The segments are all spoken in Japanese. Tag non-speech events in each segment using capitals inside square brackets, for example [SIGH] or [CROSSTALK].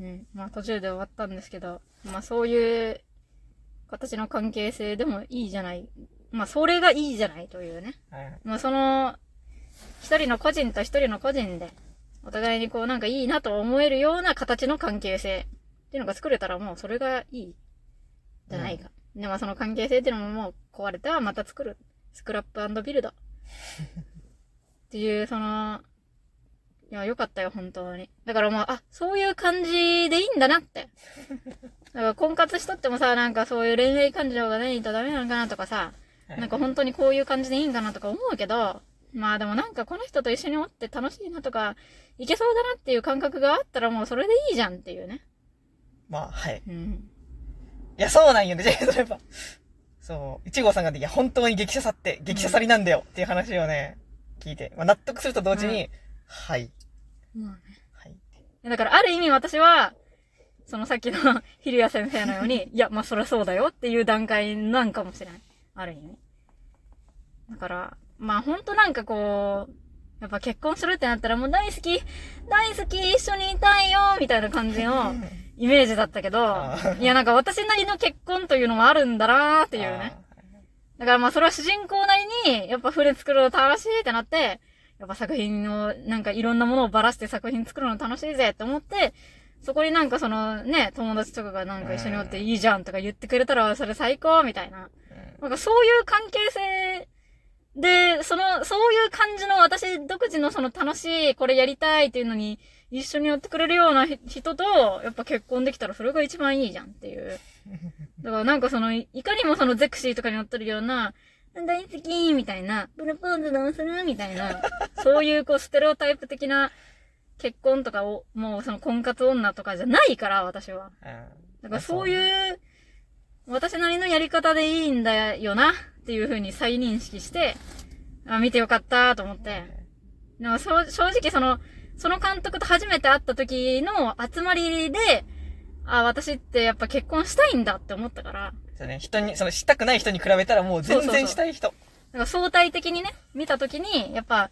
うん。まあ途中で終わったんですけど、まあそういう形の関係性でもいいじゃない。まあそれがいいじゃないというね。はい。まあその、一人の個人と一人の個人で、お互いにこうなんかいいなと思えるような形の関係性っていうのが作れたらもうそれがいい。じゃないか。で、まあその関係性っていうのももう壊れてはまた作る。スクラップビルド。[LAUGHS] っていう、その、いや、よかったよ、本当に。だからもう、あ、そういう感じでいいんだなって。[LAUGHS] だから婚活しとってもさ、なんかそういう恋愛感情がないとダメなのかなとかさ、はいなんか本当にこういう感じでいいんかなとか思うけど、まあでもなんかこの人と一緒におって楽しいなとか、いけそうだなっていう感覚があったらもうそれでいいじゃんっていうね。まあ、はい。うん。いや、そうなんよね。じゃあ、それば。そう、一号さんがね、いや、本当に激写さって、激写さりなんだよっていう話をね、聞いて、まあ、納得すると同時に、うはい、まあね。はい。だからある意味私は、そのさっきのヒルヤ先生のように、[LAUGHS] いや、まあそりゃそうだよっていう段階なんかもしれない。ある意味。だから、まあほんとなんかこう、やっぱ結婚するってなったらもう大好き、大好き、一緒にいたいよ、みたいな感じの [LAUGHS] イメージだったけどいやなんか私なりの結婚というのもあるんだなーっていうね。だからまあそれは主人公なりに、やっぱ船作るの楽しいってなって、やっぱ作品を、なんかいろんなものをばらして作品作るの楽しいぜって思って、そこになんかそのね、友達とかがなんか一緒におっていいじゃんとか言ってくれたらそれ最高みたいな。なんかそういう関係性で、その、そういう感じの私独自のその楽しい、これやりたいっていうのに一緒にやってくれるような人と、やっぱ結婚できたらそれが一番いいじゃんっていう。だからなんかその、いいかにもそのゼクシーとかに載ってるような、大好きみたいな、プロポーズどうするみたいな、そういうこうステレオタイプ的な結婚とかを、もうその婚活女とかじゃないから、私は。だからそうう。いう、私なりのやり方でいいんだよな、っていう風に再認識して、あ、見てよかったと思って。でも正直その、その監督と初めて会った時の集まりで、あ、私ってやっぱ結婚したいんだって思ったから、そうね、人に、その、したくない人に比べたらもう全然したい人。だから相対的にね、見た時に、やっぱ、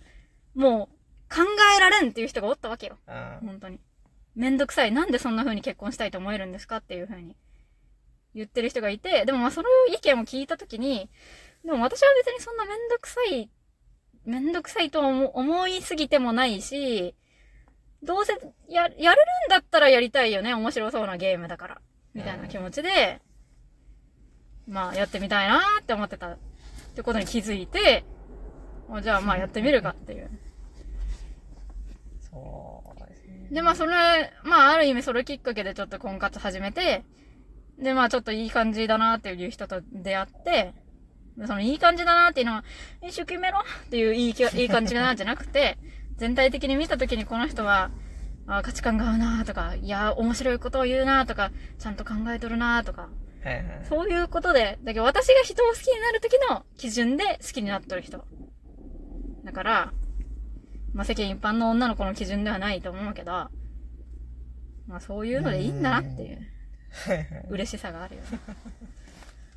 もう、考えられんっていう人がおったわけよ。うん本当に。めんどくさい。なんでそんな風に結婚したいと思えるんですかっていう風に言ってる人がいて、でもまあその意見を聞いたときに、でも私は別にそんなめんどくさい、めんどくさいと思思いすぎてもないし、どうせや、やれるんだったらやりたいよね。面白そうなゲームだから。みたいな気持ちで、まあやってみたいなーって思ってたってことに気づいて、あじゃあまあやってみるかっていう。そうですね。で、まあ、それ、まあ、ある意味それきっかけでちょっと婚活始めて、で、まあ、ちょっといい感じだなっていう人と出会って、でそのいい感じだなっていうのは、一生懸命ろっていういいきいい感じだなじゃなくて、全体的に見たときにこの人は、あ価値観が合うなとか、いや、面白いことを言うなとか、ちゃんと考えとるなとか、はいはい。そういうことで、だけど私が人を好きになる時の基準で好きになっとる人。だから、まあ、世間一般の女の子の基準ではないと思うけど、まあそういうのでいいんだなっていう嬉しさがあるよね。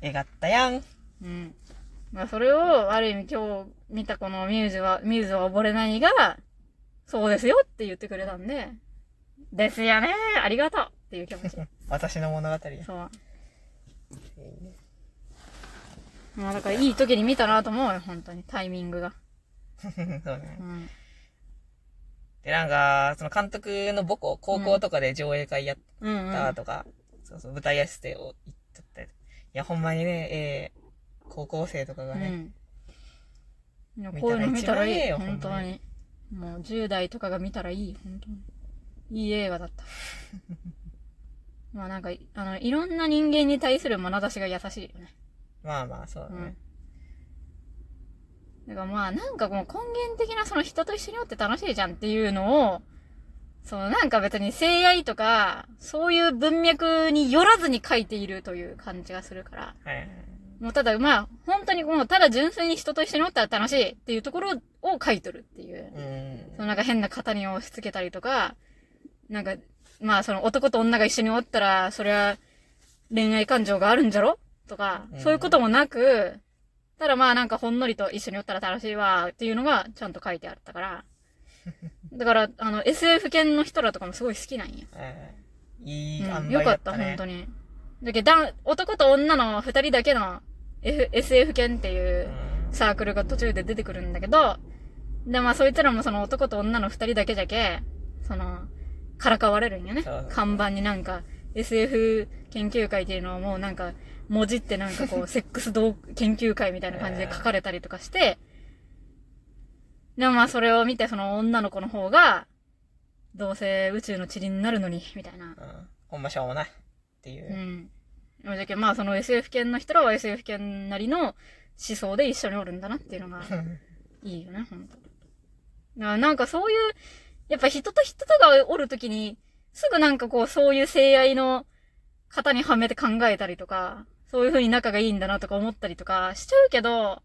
えがったやん。うん。まあそれを、ある意味今日見たこのミューズは、ミューズは溺れないが、そうですよって言ってくれたんで、ですよねありがとうっていう気持ち。[LAUGHS] 私の物語や。そう。まあだからいい時に見たなと思うよ、本当に。タイミングが。[LAUGHS] そうねう。ん。で、なんか、その監督の母校、高校とかで上映会やっうんうん。たとか、そうそう、舞台やしてを言っとったり。いや、ほんまにね、えー高校生とかがね、うん。いやこういうの見たらいいよ、本当に。もう10代とかが見たらいい、本当に。いい映画だった。[LAUGHS] まあなんか、あの、いろんな人間に対する眼差しが優しいよね。まあまあ、そうだうんね。。だからまあなんかもう根源的なその人と一緒におって楽しいじゃんっていうのを、そのなんか別に性愛とか、そういう文脈によらずに書いているという感じがするから。はいはい。もうただまあ、本当にもうただ純粋に人と一緒におったら楽しいっていうところを書いとるっていう。うんそ。のなんか変な型に押し付けたりとか、なんか、まあその男と女が一緒におったら、それは恋愛感情があるんじゃろ？とかう、んそういうこともなく、ただまあなんかほんのりと一緒におったら楽しいわっていうのがちゃんと書いてあったから。[LAUGHS] だから、あの SF 系の人らとかもすごい好きなんよ。はいはいいい塩うん、梅よかった。本当に。だけど、だ男と女の二人だけの、F、SF 犬っていううんサークルが途中で出てくるんだけど、で、まあそいつらもその男と女の二人だけじゃけ、その、からかわれるんよね。看板になんか、SF 研究会っていうのをもうなんか、文字ってなんかこう、[LAUGHS] セックス同研究会みたいな感じで書かれたりとかして、でもまあそれを見てその女の子の方が、どうせ宇宙の塵になるのに、みたいな。うん。ほんましょうもない。っていうう。ん。でもじゃけまあその SF 犬の人らは SF 犬なりの思想で一緒におるんだなっていうのがいいよね、ほんと。だからなんかそういう、やっぱ人と人とがおるときに、すぐなんかこうそういう性愛の型にはめて考えたりとか、そういう風に仲がいいんだなとか思ったりとかしちゃうけど、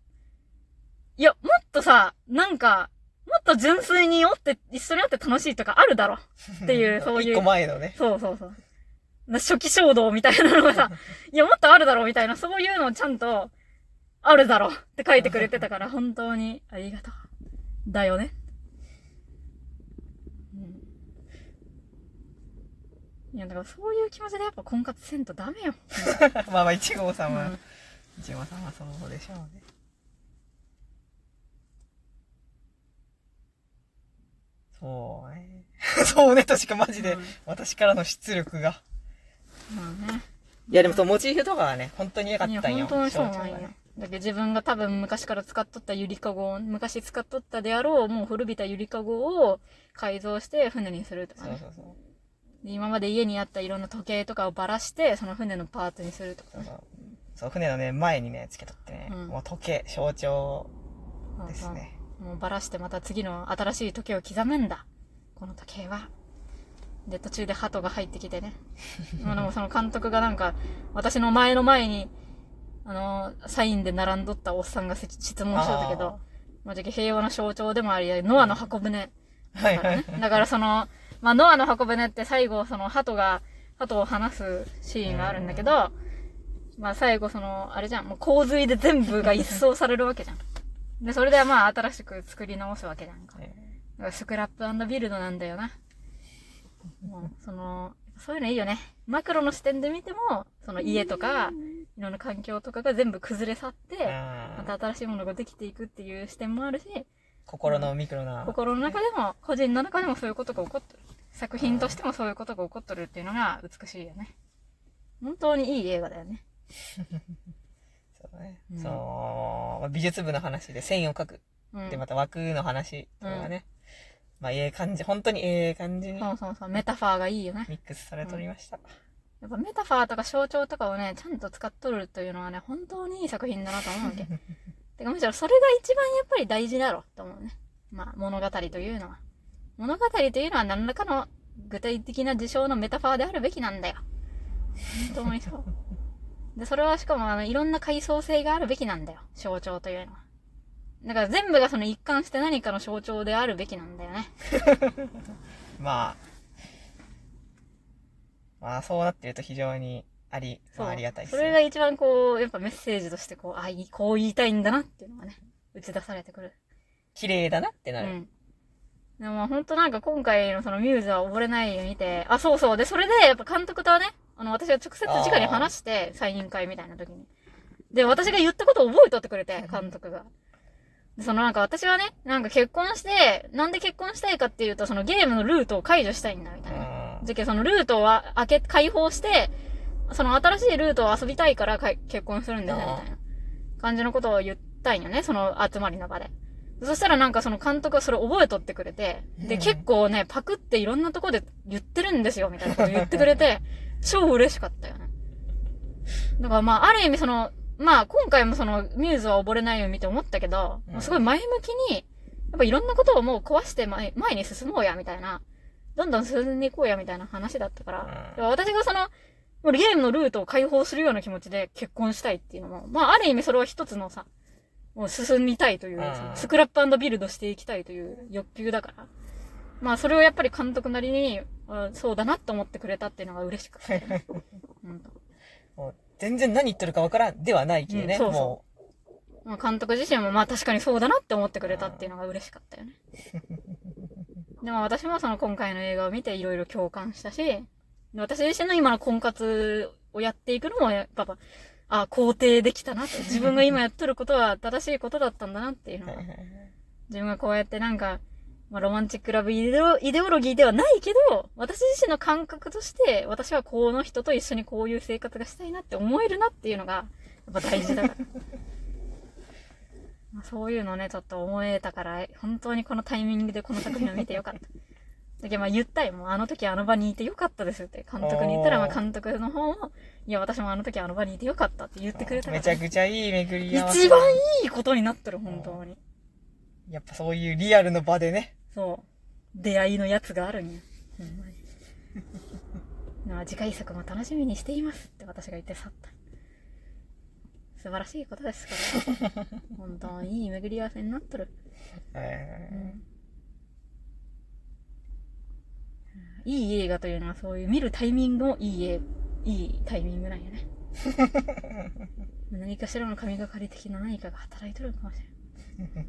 いや、もっとさ、なんか、もっと純粋におって、一緒におって楽しいとかあるだろ。っていう [LAUGHS] そういう一個前のね。そうそうそう。な初期衝動みたいなのがさ、[LAUGHS] いや、もっとあるだろうみたいな、そういうのをちゃんと、あるだろうって書いてくれてたから、[LAUGHS] 本当にありがとう。だよね。うん。いや、だからそういう気持ちでやっぱ婚活せんとダメよ。[LAUGHS] まあまあ、一号さんは、うん一号さんはそうでしょうね。そうね。[LAUGHS] そうねとしかマジで、うん私からの出力が。まあね。いやでもそう、モチーフとかはね、本当に良かったんよ。本当にそうなんよ象徴がね。だけど自分が多分昔から使っとったゆりかごを、昔使っとったであろう、もう古びたゆりかごを改造して船にするとかね。そうそうそう。で今まで家にあったいろんな時計とかをばらして、その船のパーツにするとかね。そうそう。そう、船のね、前にね、つけとってね、うんもう時計、象徴ですね。もうばらしてまた次の新しい時計を刻むんだ。この時計は。で、途中で鳩が入ってきてね。[LAUGHS] まあでもその監督がなんか、私の前の前に、あの、サインで並んどったおっさんがせ質問しとったけあど、まあ、平和の象徴でもあり、ノアの箱舟はいはい。だからその、まあ、ノアの箱舟って最後、その、鳩が、鳩を離すシーンがあるんだけど、まあ、最後その、あれじゃん、もう洪水で全部が一掃されるわけじゃん。で、それでまあ、新しく作り直すわけじゃんか。だからスクラップビルドなんだよな。もう、その、そういうのいいよね。マクロの視点で見ても、その家とか、いろんな環境とかが全部崩れ去って、まうんた新しいものができていくっていう視点もあるし、心のミクロな。心の中でも、個人の中でもそういうことが起こってる。作品としてもそういうことが起こってるっていうのが美しいよね。本当にいい映画だよね。[LAUGHS] そうね。うんそ美術部の話で線を描く。うん。で、また枠の話とかがね。まあ、ええ感じ、本当にええ感じにそうそうそう、メタファーがいいよね。ミックスされておりました。やっぱメタファーとか象徴とかをね、ちゃんと使っとるというのはね、本当にいい作品だなと思うわけ。[LAUGHS] てかむしろそれが一番やっぱり大事だろうと思うね。まあ、物語というのは。物語というのは何らかの具体的な事象のメタファーであるべきなんだよ。本当にそう。[LAUGHS] で、それはしかもあの、いろんな階層性があるべきなんだよ。象徴というのは。だから全部がその一貫して何かの象徴であるべきなんだよね。[LAUGHS] まあ、まあ、そうなってると非常にあり、そあ、ありがたいですそれが一番こう、やっぱメッセージとしてこう、あ、こう言いたいんだなっていうのがね、打ち出されてくる。綺麗だなってうなる。ん。でも本当なんか今回のそのミューズは溺れないを見て、あ、そうそう。で、それでやっぱ監督とはね、あの、私が直接直に話して、サイン会みたいな時に。で、私が言ったことを覚えとってくれて、監督が。でそのなんか私はね、なんか結婚して、なんで結婚したいかっていうと、そのゲームのルートを解除したいんだ、みたいな。うんじゃけそのルートは開け、開放して、その新しいルートを遊びたいから結婚するんだよね、みたいな感じのことを言ったんよね、その集まりの場で。そしたらなんかその監督がそれ覚えとってくれて、で、うん結構ね、パクっていろんなとこで言ってるんですよ、みたいなこと言ってくれて、[LAUGHS] 超嬉しかったよね。だからまあ、ある意味その、まあ今回もその、ミューズは溺れないように見て思ったけど、うんすごい前向きに、やっぱいろんなことをもう壊して前前に進もうや、みたいな。どんどん進んでいこうや、みたいな話だったから。うん私がその、ゲームのルートを解放するような気持ちで結婚したいっていうのも、まあある意味それは一つのさ、もう進みたいという、スクラップビルドしていきたいという欲求だから。まあそれをやっぱり監督なりに、あそうだなって思ってくれたっていうのが嬉しくて、ね。うんともう全然何言ってるかわからんではないけどね。うんそうそうもまあ監督自身もまあ確かにそうだなって思ってくれたっていうのが嬉しかったよね。でも私もその今回の映画を見ていろいろ共感したし、で私自身の今の婚活をやっていくのも、やっぱ、あ、肯定できたなって。[LAUGHS] 自分が今やっとることは正しいことだったんだなっていうのは。自分がこうやってなんか、まあ、ロマンチックラブイデオイデオロギーではないけど、私自身の感覚として、私はこの人と一緒にこういう生活がしたいなって思えるなっていうのが、やっぱ大事だから。[LAUGHS] まあそういうのね、ちょっと思えたから、本当にこのタイミングでこの作品を見てよかった。だけどまあ言ったよ。もうあの時あの場にいてよかったですって。監督に言ったら、まあ監督の方も、いや私もあの時あの場にいてよかったって言ってくれたから。めちゃくちゃいい巡り合わせ。一番いいことになってる、本当に。やっぱそういうリアルの場でね。そう。出会いのやつがあるんや。ほんまに。[LAUGHS] まあ次回作も楽しみにしていますって私が言って去った。素晴らしいことですから。[LAUGHS] 本当にいい巡り合わせになっとる。えいい映画というのはそういう見るタイミングもいいえ、いいタイミングなんやね。[LAUGHS] 何かしらの神がかり的な何かが働いとるかもしれん。